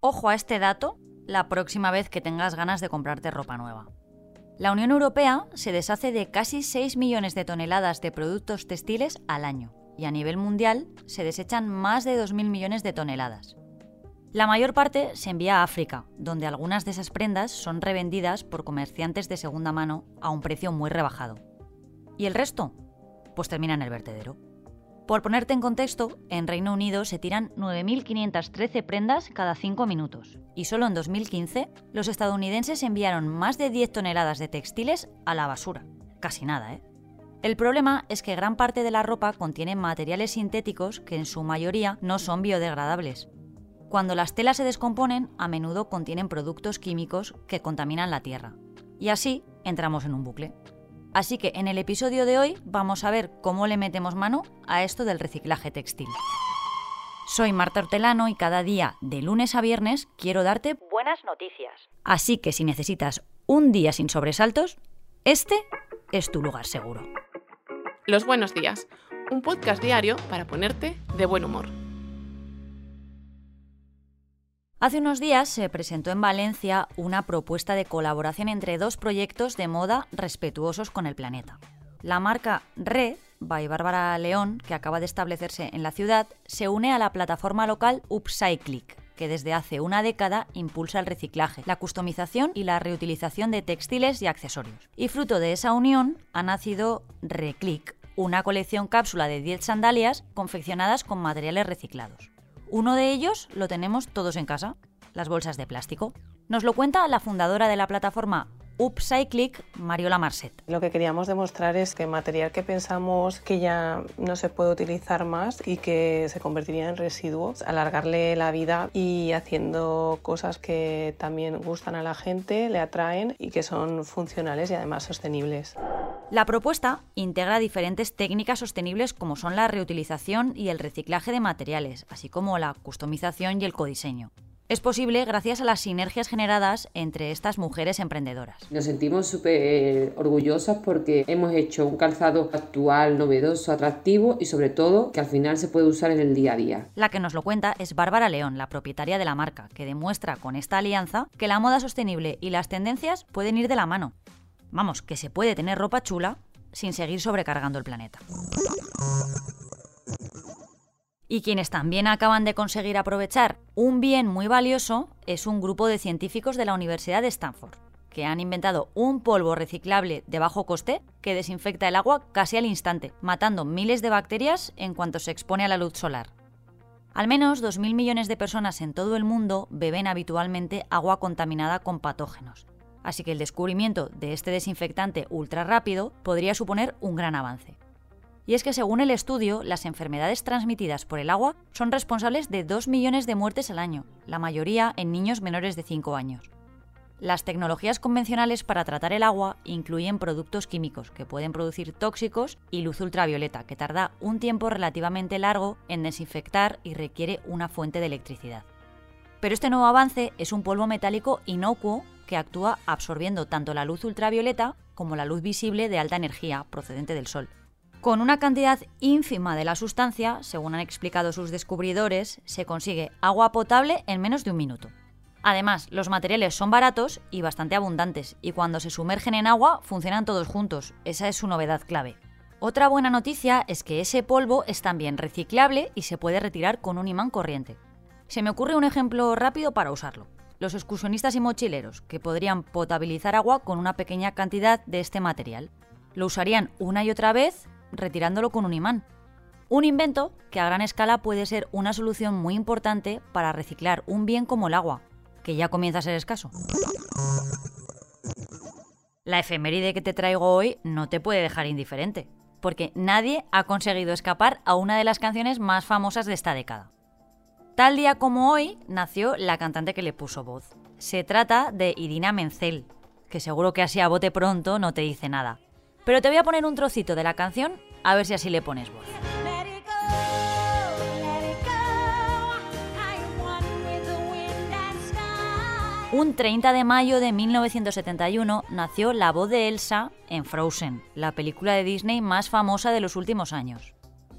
Ojo a este dato la próxima vez que tengas ganas de comprarte ropa nueva. La Unión Europea se deshace de casi 6 millones de toneladas de productos textiles al año y a nivel mundial se desechan más de 2.000 millones de toneladas. La mayor parte se envía a África, donde algunas de esas prendas son revendidas por comerciantes de segunda mano a un precio muy rebajado. ¿Y el resto? Pues termina en el vertedero. Por ponerte en contexto, en Reino Unido se tiran 9.513 prendas cada 5 minutos, y solo en 2015 los estadounidenses enviaron más de 10 toneladas de textiles a la basura. Casi nada, ¿eh? El problema es que gran parte de la ropa contiene materiales sintéticos que en su mayoría no son biodegradables. Cuando las telas se descomponen, a menudo contienen productos químicos que contaminan la tierra. Y así entramos en un bucle. Así que en el episodio de hoy vamos a ver cómo le metemos mano a esto del reciclaje textil. Soy Marta Hortelano y cada día, de lunes a viernes, quiero darte buenas noticias. Así que si necesitas un día sin sobresaltos, este es tu lugar seguro. Los buenos días, un podcast diario para ponerte de buen humor. Hace unos días se presentó en Valencia una propuesta de colaboración entre dos proyectos de moda respetuosos con el planeta. La marca Re, by Bárbara León, que acaba de establecerse en la ciudad, se une a la plataforma local Upcyclic, que desde hace una década impulsa el reciclaje, la customización y la reutilización de textiles y accesorios. Y fruto de esa unión ha nacido Reclick, una colección cápsula de 10 sandalias confeccionadas con materiales reciclados. Uno de ellos lo tenemos todos en casa, las bolsas de plástico. Nos lo cuenta la fundadora de la plataforma Upcyclic, Mariola Marset. Lo que queríamos demostrar es que material que pensamos que ya no se puede utilizar más y que se convertiría en residuos, alargarle la vida y haciendo cosas que también gustan a la gente, le atraen y que son funcionales y además sostenibles. La propuesta integra diferentes técnicas sostenibles como son la reutilización y el reciclaje de materiales, así como la customización y el codiseño. Es posible gracias a las sinergias generadas entre estas mujeres emprendedoras. Nos sentimos súper orgullosas porque hemos hecho un calzado actual, novedoso, atractivo y sobre todo que al final se puede usar en el día a día. La que nos lo cuenta es Bárbara León, la propietaria de la marca, que demuestra con esta alianza que la moda sostenible y las tendencias pueden ir de la mano. Vamos, que se puede tener ropa chula sin seguir sobrecargando el planeta. Y quienes también acaban de conseguir aprovechar un bien muy valioso es un grupo de científicos de la Universidad de Stanford, que han inventado un polvo reciclable de bajo coste que desinfecta el agua casi al instante, matando miles de bacterias en cuanto se expone a la luz solar. Al menos 2.000 millones de personas en todo el mundo beben habitualmente agua contaminada con patógenos, así que el descubrimiento de este desinfectante ultra rápido podría suponer un gran avance. Y es que según el estudio, las enfermedades transmitidas por el agua son responsables de 2 millones de muertes al año, la mayoría en niños menores de 5 años. Las tecnologías convencionales para tratar el agua incluyen productos químicos que pueden producir tóxicos y luz ultravioleta, que tarda un tiempo relativamente largo en desinfectar y requiere una fuente de electricidad. Pero este nuevo avance es un polvo metálico inocuo que actúa absorbiendo tanto la luz ultravioleta como la luz visible de alta energía procedente del sol. Con una cantidad ínfima de la sustancia, según han explicado sus descubridores, se consigue agua potable en menos de un minuto. Además, los materiales son baratos y bastante abundantes, y cuando se sumergen en agua funcionan todos juntos. Esa es su novedad clave. Otra buena noticia es que ese polvo es también reciclable y se puede retirar con un imán corriente. Se me ocurre un ejemplo rápido para usarlo. Los excursionistas y mochileros, que podrían potabilizar agua con una pequeña cantidad de este material. Lo usarían una y otra vez retirándolo con un imán. Un invento que a gran escala puede ser una solución muy importante para reciclar un bien como el agua, que ya comienza a ser escaso. La efeméride que te traigo hoy no te puede dejar indiferente, porque nadie ha conseguido escapar a una de las canciones más famosas de esta década. Tal día como hoy nació la cantante que le puso voz. Se trata de Irina Menzel, que seguro que así a bote pronto no te dice nada. Pero te voy a poner un trocito de la canción a ver si así le pones voz. Un 30 de mayo de 1971 nació la voz de Elsa en Frozen, la película de Disney más famosa de los últimos años.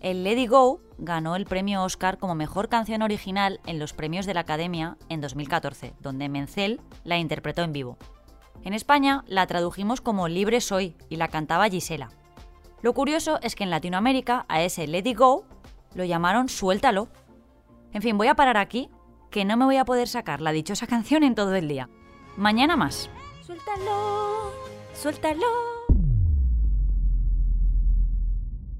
El Lady Go ganó el premio Oscar como mejor canción original en los premios de la Academia en 2014, donde Menzel la interpretó en vivo. En España la tradujimos como Libre Soy y la cantaba Gisela. Lo curioso es que en Latinoamérica a ese It Go lo llamaron Suéltalo. En fin, voy a parar aquí, que no me voy a poder sacar la dichosa canción en todo el día. Mañana más. Suéltalo, suéltalo.